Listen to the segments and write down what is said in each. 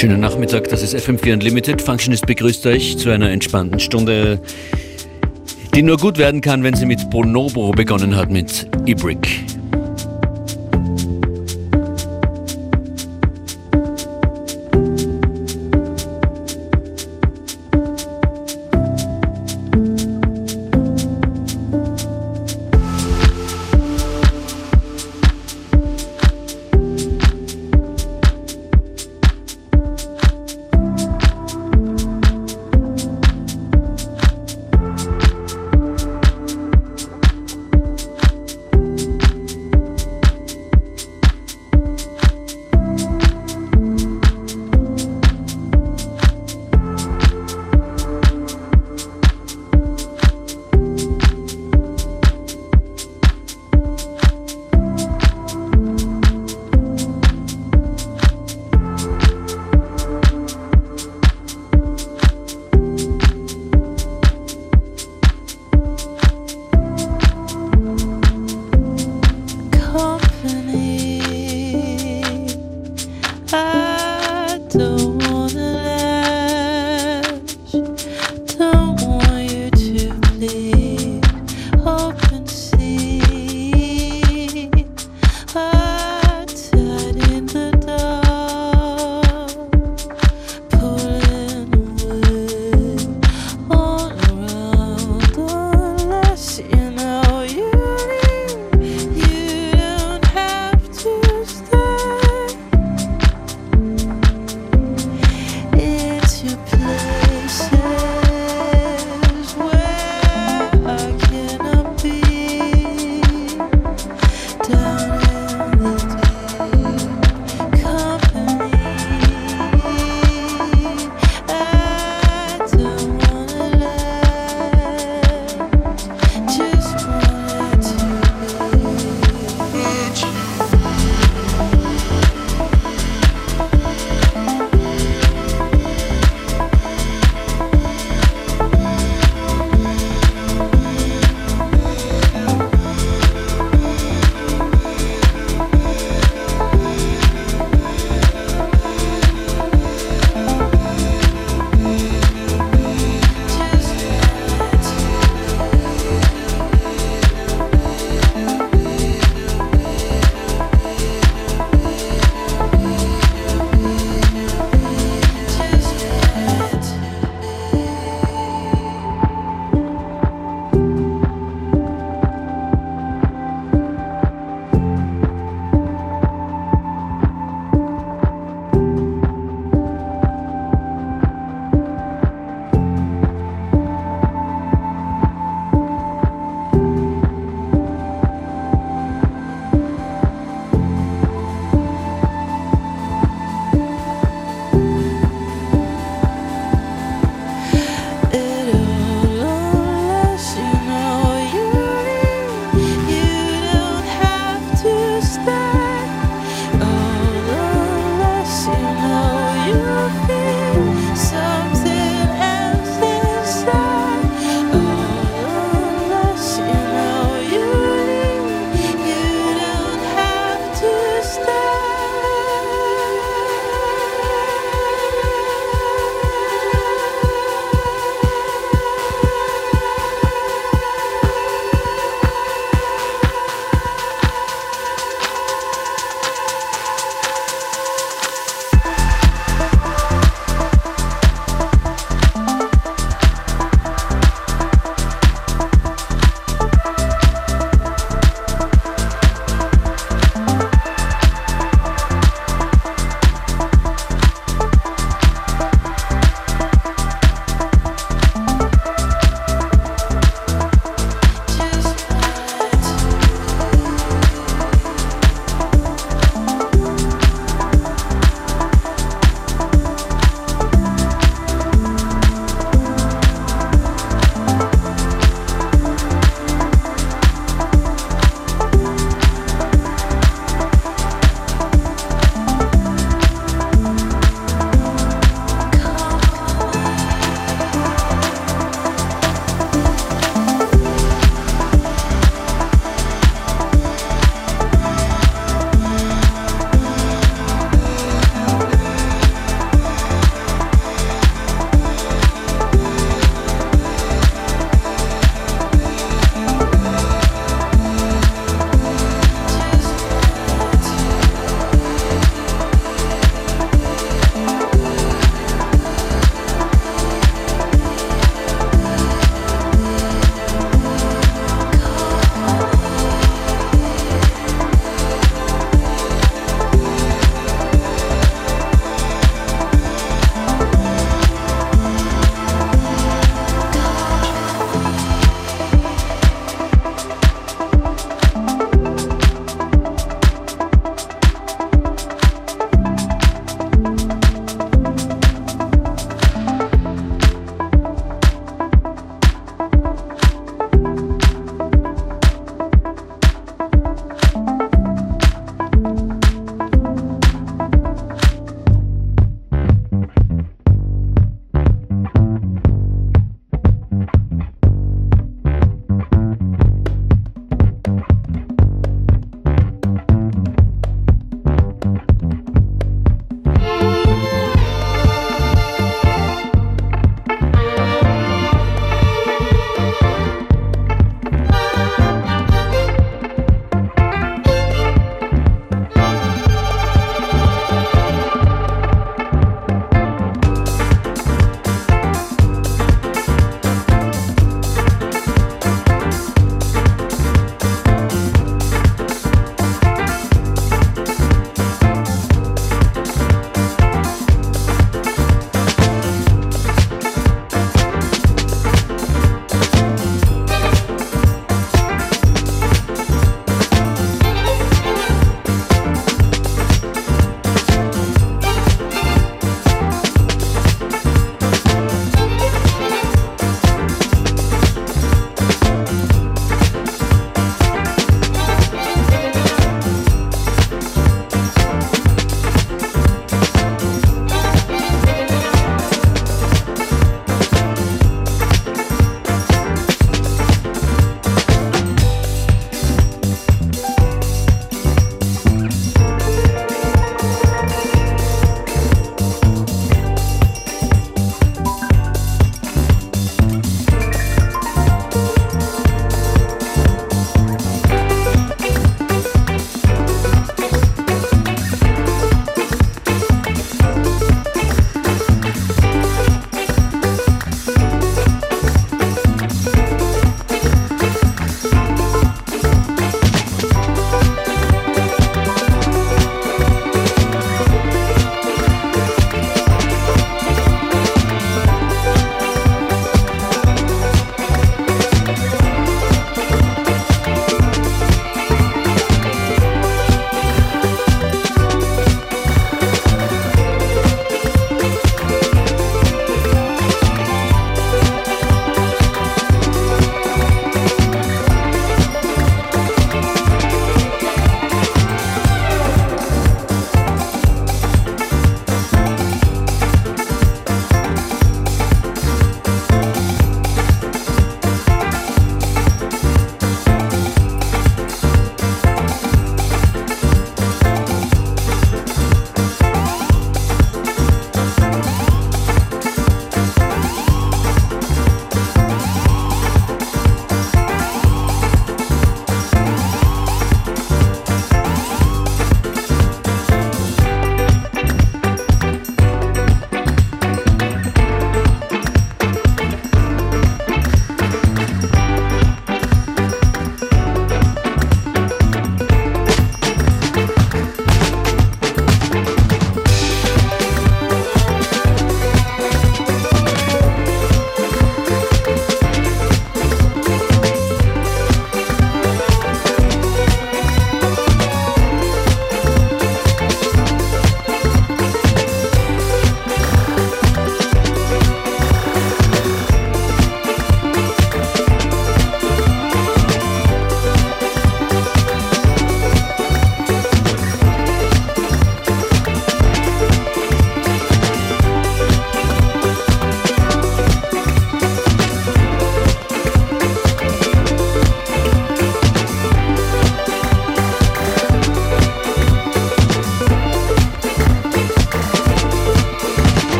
Schönen Nachmittag, das ist FM4 Unlimited. Functionist begrüßt euch zu einer entspannten Stunde, die nur gut werden kann, wenn sie mit Bonobo begonnen hat, mit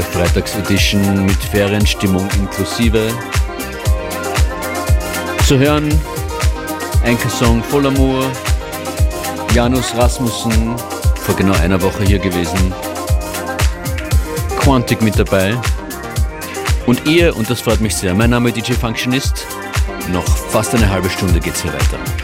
Ibrik. Edition mit Ferienstimmung inklusive. Zu hören Enkel-Song Voll Amour, Janus Rasmussen, vor genau einer Woche hier gewesen, Quantic mit dabei und ihr, und das freut mich sehr, mein Name DJ Functionist, noch fast eine halbe Stunde geht's hier weiter.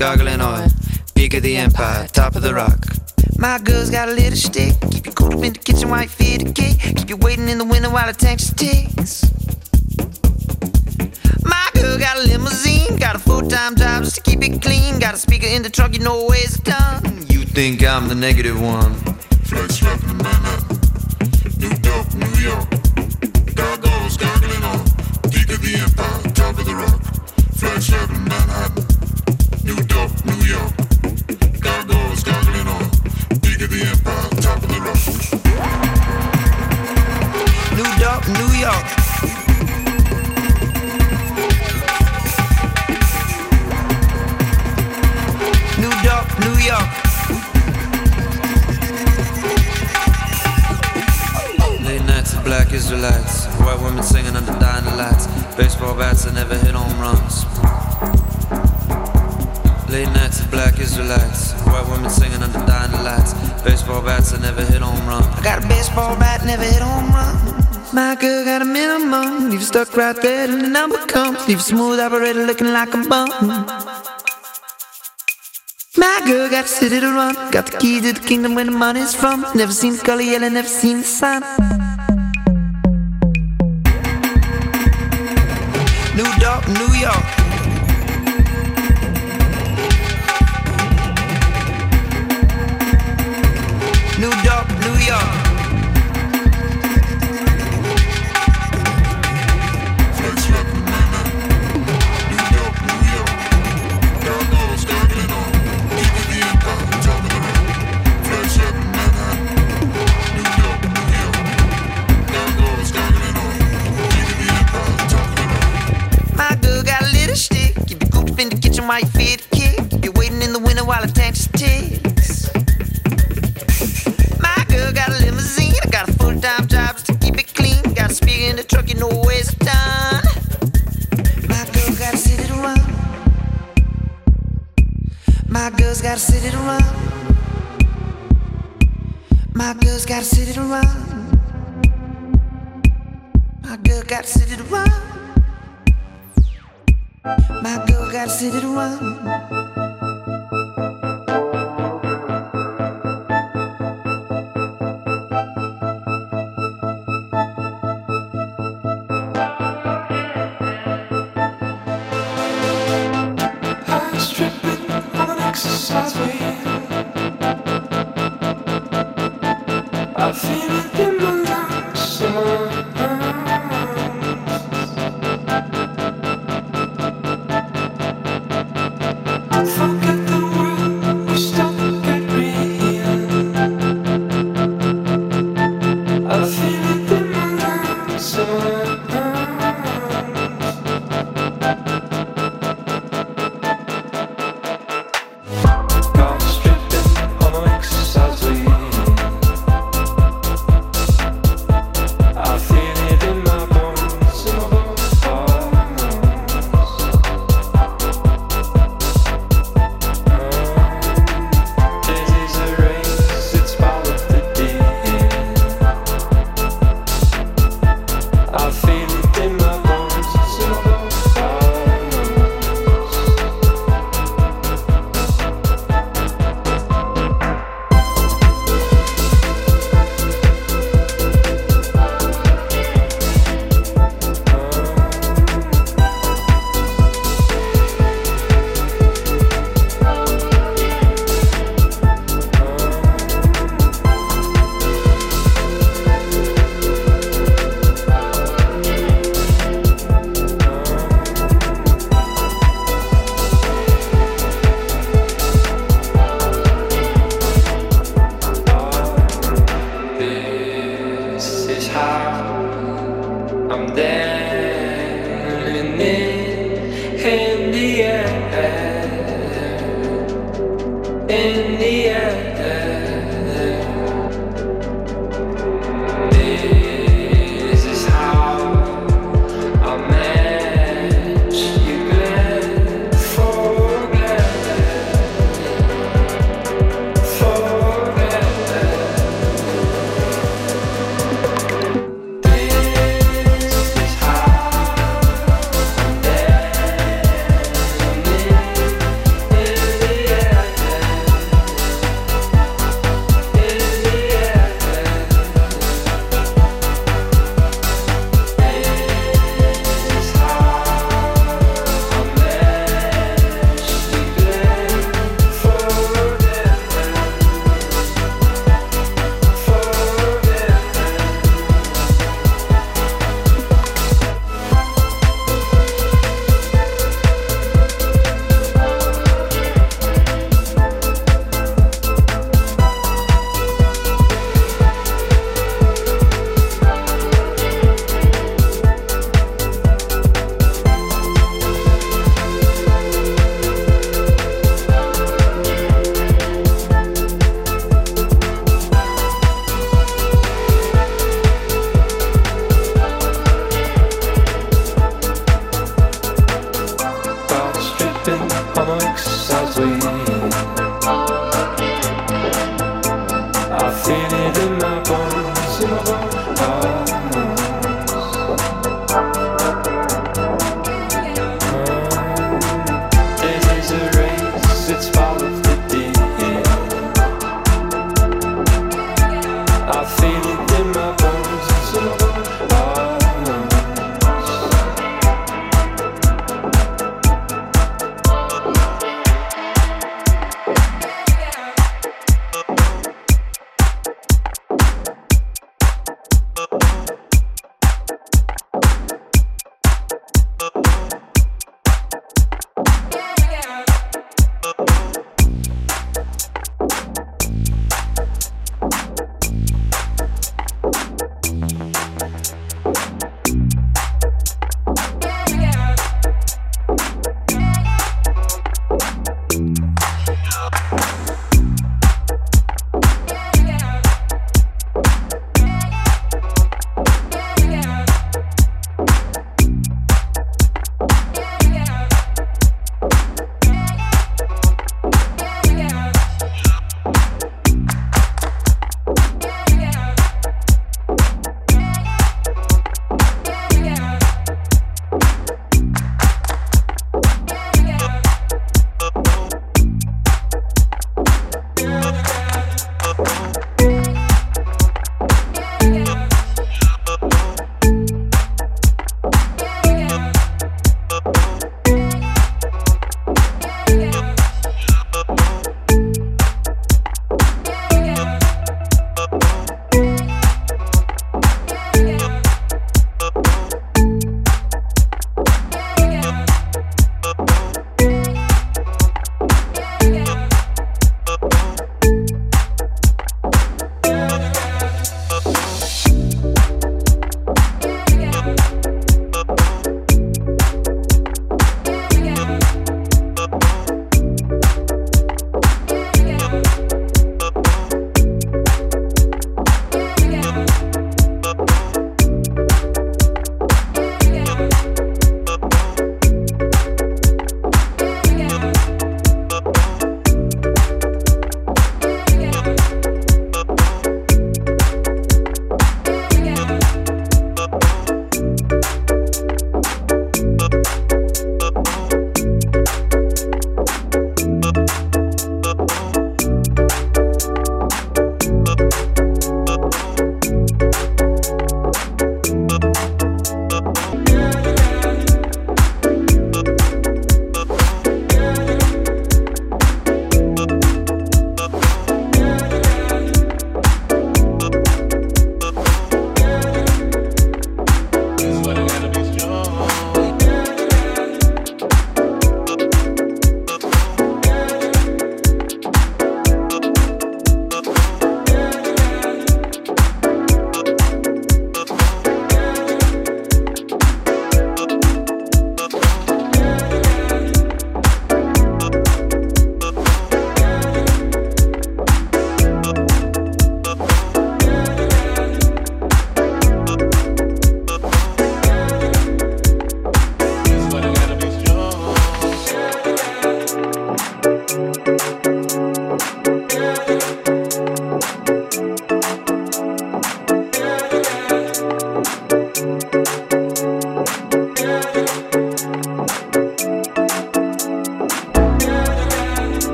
goggling oil. Peak of the empire, top of the rock. My girl's got a little stick. Keep you cool up in the kitchen while you feed the kid. Keep you waiting in the window while the tank ticks. My girl got a limousine, got a full-time job just to keep it clean. Got a speaker in the truck, you know where it's done. You think I'm the negative one? right there till the number comes. Leave a smooth operator looking like a bum. My girl got the city to run, got the key to the kingdom where the money's from. Never seen the color yellow, never seen the sun. My gotta sit it around. My girls gotta. My gotta sit it around. My girl gotta sit it around. My girl gotta sit it around.